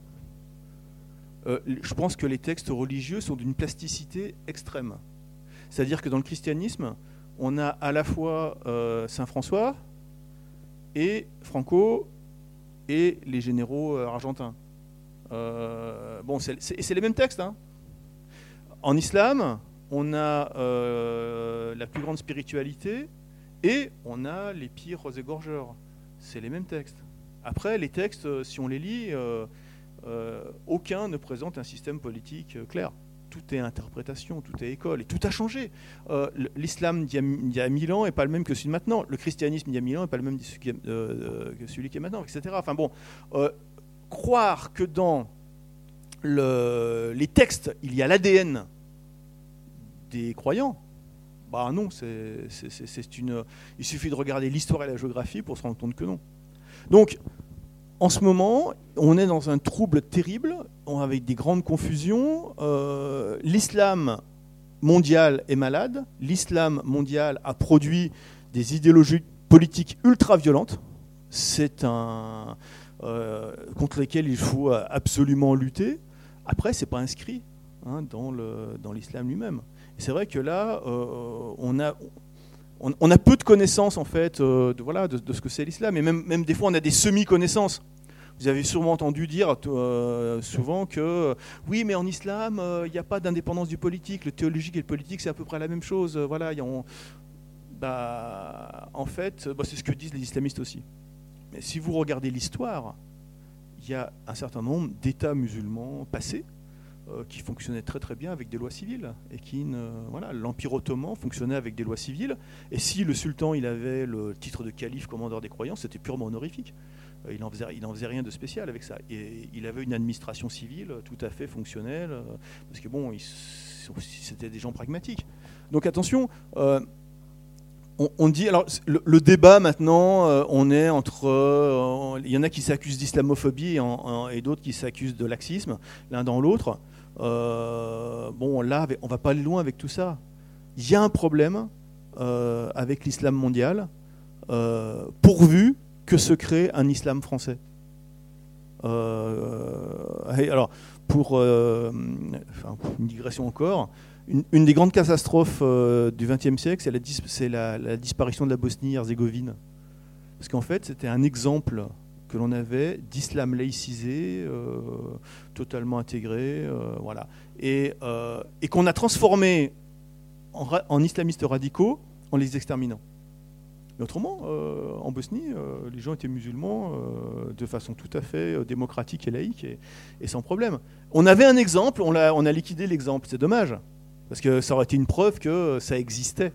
euh, je pense que les textes religieux sont d'une plasticité extrême. C'est-à-dire que dans le christianisme, on a à la fois euh, Saint François et Franco et les généraux euh, argentins. bon, c'est les mêmes textes. Hein. En islam, on a la plus grande spiritualité et on a les pires égorgeurs. C'est les mêmes textes. Après, les textes, si on les lit, euh, aucun ne présente un système politique euh, clair. Tout est interprétation, tout est école, et tout a changé. Euh, l'islam d'il y a mille ans n'est pas le même que celui de maintenant. Le christianisme d'il y a mille ans n'est pas le même que celui qui est maintenant, etc. Enfin bon, croire que dans les textes, il y a l'ADN des croyants, bah non, c'est une. Il suffit de regarder l'histoire et la géographie pour se rendre compte que non. Donc, en ce moment, on est dans un trouble terrible, avec des grandes confusions. Euh, l'islam mondial est malade. L'islam mondial a produit des idéologies politiques ultra violentes. C'est un euh, contre lesquelles il faut absolument lutter. Après, c'est pas inscrit hein, dans l'islam lui-même. C'est vrai que là, euh, on a peu de connaissances en fait de, ce que c'est l'islam. Et même, même des fois, on a des semi-connaissances. Vous avez sûrement entendu dire euh, souvent que euh, oui, mais en islam, euh, il n'y a pas d'indépendance du politique. Le théologique et le politique, c'est à peu près la même chose. voilà, bah, en fait, bah, c'est ce que disent les islamistes aussi. Mais si vous regardez l'histoire, il y a un certain nombre d'États musulmans passés qui fonctionnait très très bien avec des lois civiles et qui voilà l'empire ottoman fonctionnait avec des lois civiles et si le sultan il avait le titre de calife commandeur des croyants c'était purement honorifique il n'en faisait, rien de spécial avec ça et il avait une administration civile tout à fait fonctionnelle euh, parce que bon c'était des gens pragmatiques donc attention on, dit alors le, débat maintenant, on est entre, il y en a qui s'accusent d'islamophobie et, et d'autres qui s'accusent de laxisme, l'un dans l'autre. Euh, bon, là, on va pas aller loin avec tout ça. Il y a un problème euh, avec l'islam mondial, euh, pourvu que se crée un islam français. alors, pour une digression encore, une, des grandes catastrophes du XXe siècle, c'est la, disparition de la Bosnie-Herzégovine. Parce qu'en fait, c'était un exemple que l'on avait d'islam laïcisé, euh, totalement intégré, euh, voilà, euh, et qu'on a transformé en, islamistes radicaux en les exterminant. Mais autrement, en Bosnie, les gens étaient musulmans de façon tout à fait démocratique et laïque et, sans problème. On avait un exemple, on a, on a liquidé l'exemple, c'est dommage, parce que ça aurait été une preuve que ça existait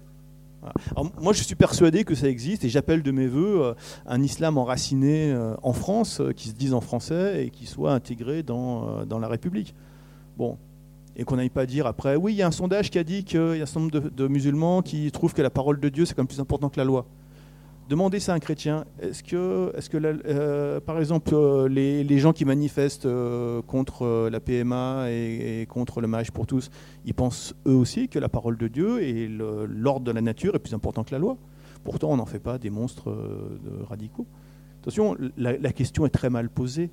moi, je suis persuadé que ça existe et j'appelle de mes voeux euh, un islam enraciné euh, en France, euh, qui se dise en français et qui soit intégré dans, dans la République. Bon. Et qu'on n'aille pas dire après, oui, il y a un sondage qui a dit qu'il y a un certain nombre de, de musulmans qui trouvent que la parole de Dieu, c'est quand même plus important que la loi. Demandez ça à un chrétien. Est-ce que, est que euh, par exemple, euh, les, gens qui manifestent euh, contre la PMA et, contre le mariage pour tous, ils pensent eux aussi que la parole de Dieu et l'ordre de la nature est plus important que la loi? Pourtant, on n'en fait pas des monstres de radicaux. Attention, la, la, question est très mal posée.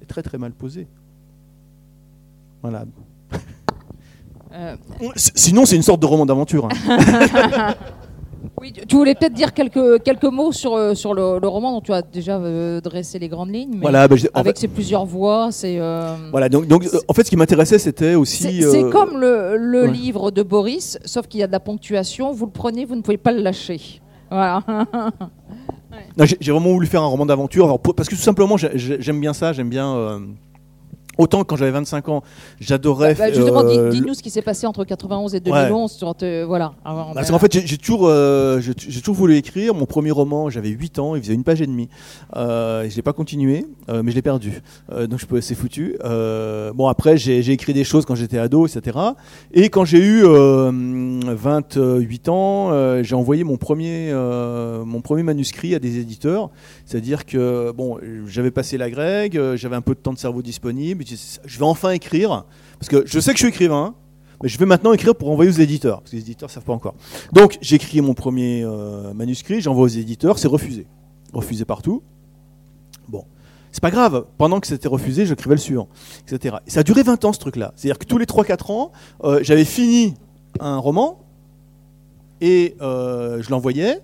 Est très très mal posée. Voilà. [laughs] Sinon, c'est une sorte de roman d'aventure. Hein. [laughs] Oui, tu voulais peut-être dire quelques, quelques mots sur, euh, sur le, roman dont tu as déjà euh, dressé les grandes lignes. voilà, bah, avec ses plusieurs voix, c'est. Euh, voilà, donc, donc en fait, ce qui m'intéressait, c'était aussi. C'est comme le, le livre de Boris, sauf qu'il y a de la ponctuation. Vous le prenez, vous ne pouvez pas le lâcher. Voilà. [laughs] J'ai vraiment voulu faire un roman d'aventure, parce que tout simplement, j'aime bien ça, j'aime bien. Autant quand j'avais 25 ans, j'adorais. Bah, bah, justement, euh, dis-nous ce qui s'est passé entre 91 et 2011. voilà. Parce qu'en fait, j'ai toujours, euh, j'ai toujours voulu écrire. Mon premier roman, j'avais 8 ans, il faisait une page et demie. Euh, je l'ai pas continué, euh, mais je l'ai perdu. donc je peux, c'est foutu. bon après, j'ai écrit des choses quand j'étais ado, etc. Et quand j'ai eu 28 ans, j'ai envoyé mon premier, mon premier manuscrit à des éditeurs. C'est-à-dire que bon, j'avais passé la grecque, j'avais un peu de temps de cerveau disponible je vais enfin écrire, parce que je sais que je suis écrivain, mais je vais maintenant écrire pour envoyer aux éditeurs, parce que les éditeurs ne savent pas encore. Donc j'ai écrit mon premier euh, manuscrit, j'envoie aux éditeurs, c'est refusé. Refusé partout. Bon. C'est pas grave, pendant que c'était refusé, j'écrivais le suivant, etc. ça a duré 20 ans ce truc-là. C'est-à-dire que tous les 3-4 ans, euh, j'avais fini un roman et euh, je l'envoyais.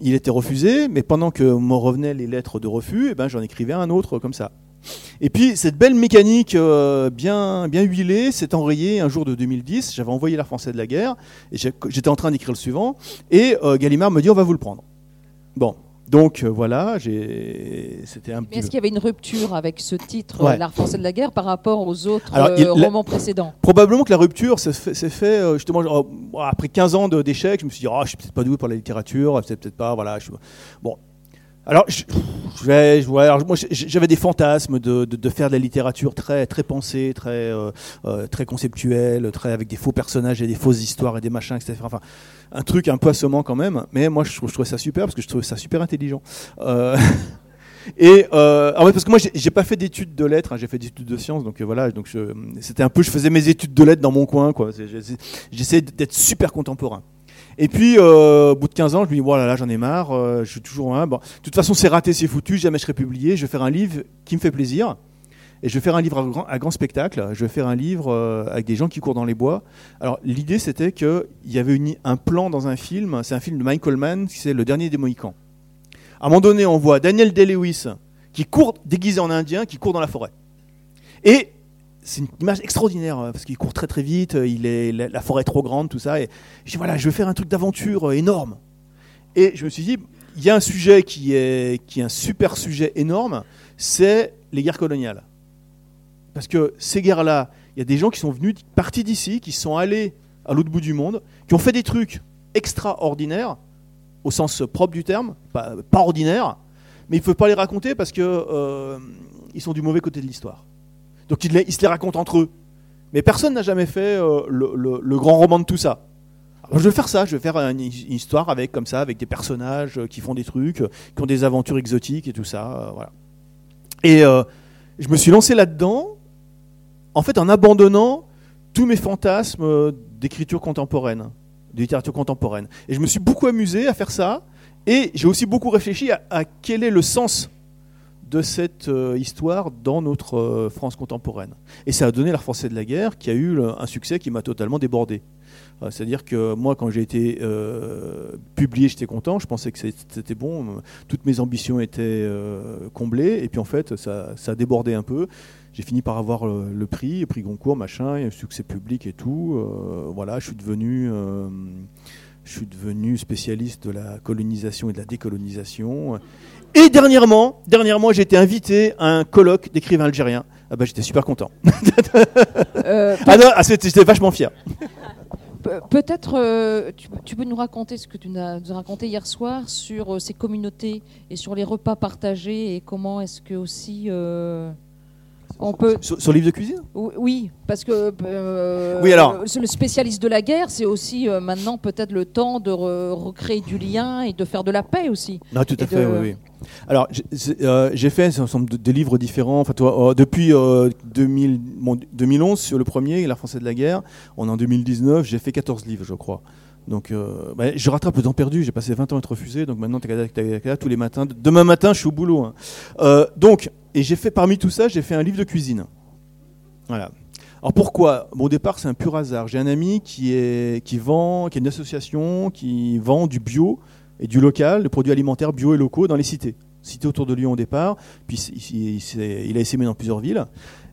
Il était refusé, mais pendant que me revenaient les lettres de refus, eh ben, j'en écrivais un autre comme ça. Et puis cette belle mécanique euh, bien, bien huilée s'est enrayée un jour de 2010. J'avais envoyé l'art français de la guerre et j'étais en train d'écrire le suivant. Et euh, Gallimard me dit on va vous le prendre. Bon, donc euh, voilà, c'était un. Mais est-ce qu'il y avait une rupture avec ce titre, l'art français de la guerre, par rapport aux autres romans précédents? Probablement que la rupture s'est fait, justement après 15 ans d'échecs. Je me suis dit, oh, je suis peut-être pas doué pour la littérature, c'est peut-être pas, voilà. Je... Bon, alors, j'avais des fantasmes de, faire de la littérature très, très pensée, très, euh, euh, très conceptuelle, très, avec des faux personnages et des fausses histoires et des machins, etc. Enfin, un truc un peu assommant quand même. Mais moi, je, trouvais ça super parce que je trouvais ça super intelligent. Euh, [laughs] et parce que moi, j'ai pas fait d'études de lettres, hein, j'ai fait des études de sciences, donc voilà, donc c'était un peu, je faisais mes études de lettres dans mon coin, quoi. J'essayais d'être super contemporain. Et puis, euh, au bout de 15 ans, je me dis, voilà, là, j'en ai marre, euh, je suis toujours un. Bon, de toute façon, c'est raté, c'est foutu, jamais je serai publié. Je vais faire un livre qui me fait plaisir. Et je vais faire un livre à grand, spectacle. Je vais faire un livre euh, avec des gens qui courent dans les bois. Alors, l'idée, c'était qu'il y avait un plan dans un film. C'est un film de Michael Mann, c'est Le Dernier des Mohicans. À un moment donné, on voit Daniel Day-Lewis qui court déguisé en indien, qui court dans la forêt. Et c'est une image extraordinaire euh, parce qu'il court très très vite, euh, il est, la, forêt est trop grande, tout ça. Et je dis voilà, je veux faire un truc d'aventure euh, énorme. Et je me suis dit, il y a un sujet qui est, qui est un super sujet énorme, c'est les guerres coloniales. Parce que ces guerres-là, il y a des gens qui sont venus, partis d'ici, qui sont allés à l'autre bout du monde, qui ont fait des trucs extraordinaires, au sens propre du terme, pas, ordinaire, mais il ne faut pas les raconter parce qu'ils euh, sont du mauvais côté de l'histoire. Donc ils, se les racontent entre eux. Mais personne n'a jamais fait euh, le, grand roman de tout ça. je vais faire ça, je vais faire une, histoire avec comme ça, avec des personnages euh, qui font des trucs, qui ont des aventures exotiques et tout ça, voilà. Et je me suis lancé là-dedans, en fait, en abandonnant tous mes fantasmes d'écriture contemporaine de littérature contemporaine. Et je me suis beaucoup amusé à faire ça, et j'ai aussi beaucoup réfléchi à, quel est le sens de cette euh, histoire dans notre euh, France contemporaine. Et ça a donné l'art français de la guerre, qui a eu un succès qui m'a totalement débordé. Euh, c'est-à-dire que moi, quand j'ai été publié, j'étais content, je pensais que c'était bon, toutes mes ambitions étaient comblées, et puis en fait, ça, ça a débordé un peu j'ai fini par avoir le, prix, le prix Goncourt, machin, un succès public et tout. Voilà, je suis devenu, je suis devenu spécialiste de la colonisation et de la décolonisation. Et dernièrement, dernièrement, j'ai été invité à un colloque d'écrivains algériens. Ah bah, j'étais super content. [laughs] Euh, ah non, ah, j'étais vachement fier. Peut-être tu, peux nous raconter ce que tu nous as raconté hier soir sur ces communautés et sur les repas partagés et comment est-ce que aussi on peut... Sur, le livre de cuisine? Oui, parce que euh, oui, alors... le spécialiste de la guerre, c'est aussi euh, maintenant peut-être le temps de recréer du lien et de faire de la paix aussi. Non, tout à fait, oui, Alors, euh, j'ai fait un ensemble de, livres différents. Enfin, toi, depuis 2000, 2011, sur le premier, La Français de la guerre, on est en 2019, j'ai fait 14 livres, je crois. Donc, bah, je rattrape le temps perdu. J'ai passé 20 ans à être refusé. Donc maintenant, es là tous les matins. Demain matin, je suis au boulot. Hein. donc, et j'ai fait parmi tout ça, j'ai fait un livre de cuisine. Voilà. Alors pourquoi? Au départ, c'est un pur hasard. J'ai un ami qui, est, qui vend, qui est une association qui vend du bio et du local, des produits alimentaires bio et locaux dans les cités. Cités autour de Lyon au départ, puis il, a essaimé dans plusieurs villes,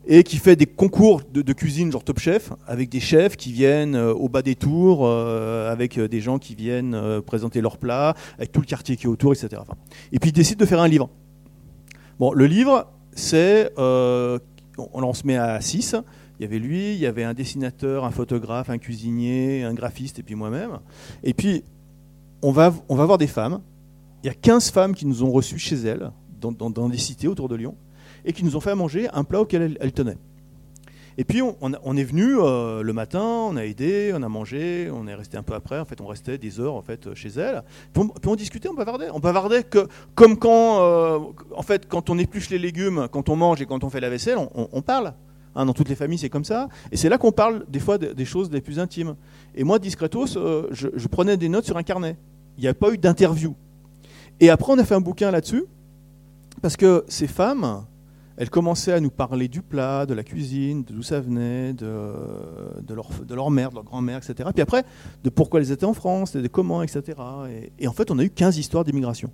et qui fait des concours de, cuisine genre Top Chef, avec des chefs qui viennent euh, au bas des tours, euh, avec euh, des gens qui viennent présenter leurs plats, avec tout le quartier qui est autour, etc. Et puis il décide de faire un livre. Bon, le livre, c'est. Euh, on, se met à 6. Il y avait lui, il y avait un dessinateur, un photographe, un cuisinier, un graphiste, et puis moi-même. Et puis, on va, on va voir des femmes. Il y a 15 femmes qui nous ont reçus chez elles, dans, des cités autour de Lyon, et qui nous ont fait à manger un plat auquel elles tenaient. Et puis on, est venu euh, le matin, on a aidé, on a mangé, on est resté un peu après. En fait, on restait des heures en fait chez elle. Puis on, discutait, on bavardait. On bavardait que comme quand, euh, en fait, quand on épluche les légumes, quand on mange et quand on fait la vaisselle, on, parle. Hein, dans toutes les familles, c'est comme ça. Et c'est là qu'on parle des fois des choses les plus intimes. Et moi, discretos, euh, je, je prenais des notes sur un carnet. Il n'y a pas eu d'interview. Et après, on a fait un bouquin là-dessus, parce que ces femmes, elle commençait à nous parler du plat, de la cuisine, d'où ça venait, de, leur, de leur mère, de leur grand-mère, etc. Puis après, de pourquoi elles étaient en France, de comment, etc. Et, en fait, on a eu 15 histoires d'immigration.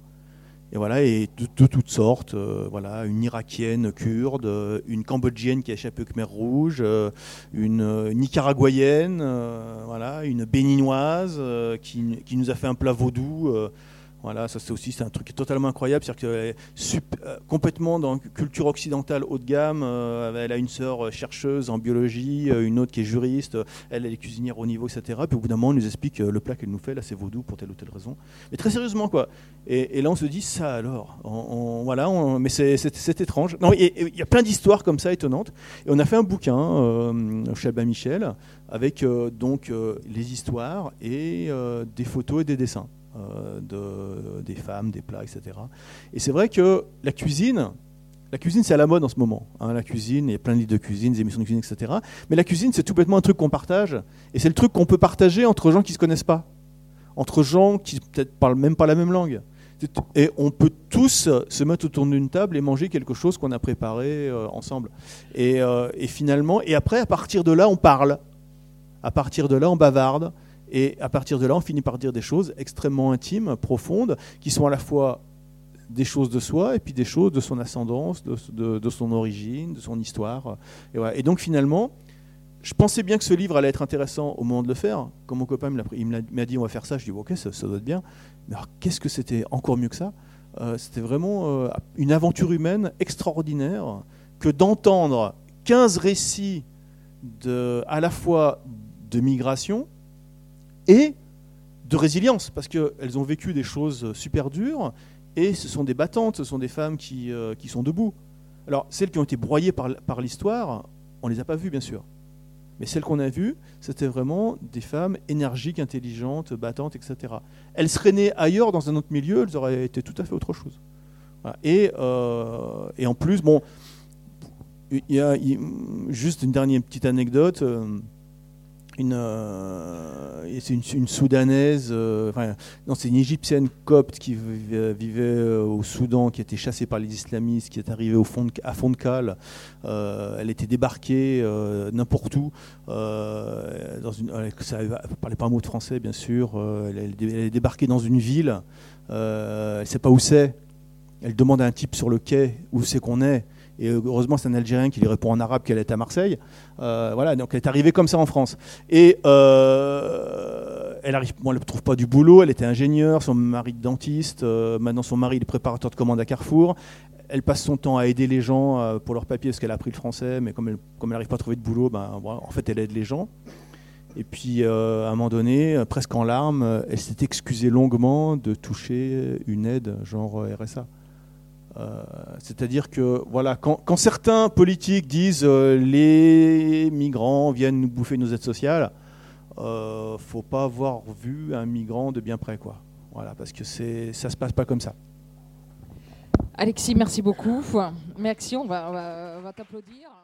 Et voilà, et de, toutes sortes. Euh, voilà, une irakienne kurde, une cambodgienne qui a échappé au Khmer Rouge, euh, une, nicaraguayenne, euh, voilà, une béninoise qui, qui, nous a fait un plat vaudou voilà, ça c'est aussi c'est un truc totalement incroyable, c'est-à-dire qu'elle est euh, complètement dans culture occidentale haut de gamme. Euh, elle a une sœur euh, chercheuse en biologie, une autre qui est juriste, elle, est cuisinière au niveau, etc. Puis au bout d'un moment, on nous explique le plat qu'elle nous fait, là c'est vaudou pour telle ou telle raison. Mais très sérieusement quoi. Et, là on se dit ça alors. voilà, mais c'est étrange. Non, il y a plein d'histoires comme ça étonnantes. Et on a fait un bouquin chez Albin Michel avec donc les histoires et des photos et des dessins. Euh, de, des femmes, des plats, etc. Et c'est vrai que la cuisine, la cuisine, c'est à la mode en ce moment. Hein, la cuisine, il y a plein de livres de cuisine, des émissions de cuisine, etc. Mais la cuisine, c'est tout bêtement un truc qu'on partage. Et c'est le truc qu'on peut partager entre gens qui ne se connaissent pas. Entre gens qui peut-être parlent même pas la même langue. Et on peut tous se mettre autour d'une table et manger quelque chose qu'on a préparé euh, ensemble. Et, euh, et, finalement, et après, à partir de là, on parle. À partir de là, on bavarde. Et à partir de là, on finit par dire des choses extrêmement intimes, profondes, qui sont à la fois des choses de soi et puis des choses de son ascendance, de, son origine, de son histoire. Et, donc finalement, je pensais bien que ce livre allait être intéressant au moment de le faire. Quand mon copain m'a dit on va faire ça, je dis ok, ça, doit être bien. Mais alors qu'est-ce que c'était encore mieux que ça? Euh, C'était vraiment euh, une aventure humaine extraordinaire que d'entendre 15 récits à la fois de migration et de résilience, parce qu'elles ont vécu des choses super dures, et ce sont des battantes, ce sont des femmes qui, euh, qui sont debout. Alors, celles qui ont été broyées par, l'histoire, on ne les a pas vues, bien sûr. Mais celles qu'on a vues, c'était vraiment des femmes énergiques, intelligentes, battantes, etc. Elles seraient nées ailleurs, dans un autre milieu, elles auraient été tout à fait autre chose. Et, euh, et, en plus, bon, il y a, juste une dernière petite anecdote. Euh, une, euh, c'est une, soudanaise, euh, non, c'est une égyptienne copte qui vivait, euh, au Soudan, qui été chassée par les islamistes, qui est arrivée au fond de, à elle était débarquée n'importe où. elle ne parlait pas un mot de français, bien sûr. Elle, elle, est débarquée dans une ville. elle ne sait pas où c'est. Elle demande à un type sur le quai où c'est qu'on est. Et heureusement, c'est un Algérien qui lui répond en arabe qu'elle est à Marseille. Euh, voilà, donc elle est arrivée comme ça en France. Et euh, elle ne trouve pas du boulot. Elle était ingénieure, son mari dentiste. Euh, maintenant, son mari est préparateur de commandes à Carrefour. Elle passe son temps à aider les gens pour leurs papiers parce qu'elle a appris le français, mais comme elle n'arrive pas à trouver de boulot, ben, en fait, elle aide les gens. Et puis, à un moment donné, presque en larmes, elle s'est excusée longuement de toucher une aide genre RSA. Euh, c'est-à-dire que voilà, quand, certains politiques disent euh, les migrants viennent nous bouffer nos aides sociales, euh, faut pas avoir vu un migrant de bien près, quoi. Voilà, parce que ça se passe pas comme ça. Alexis, merci beaucoup. Merci, on on va t'applaudir.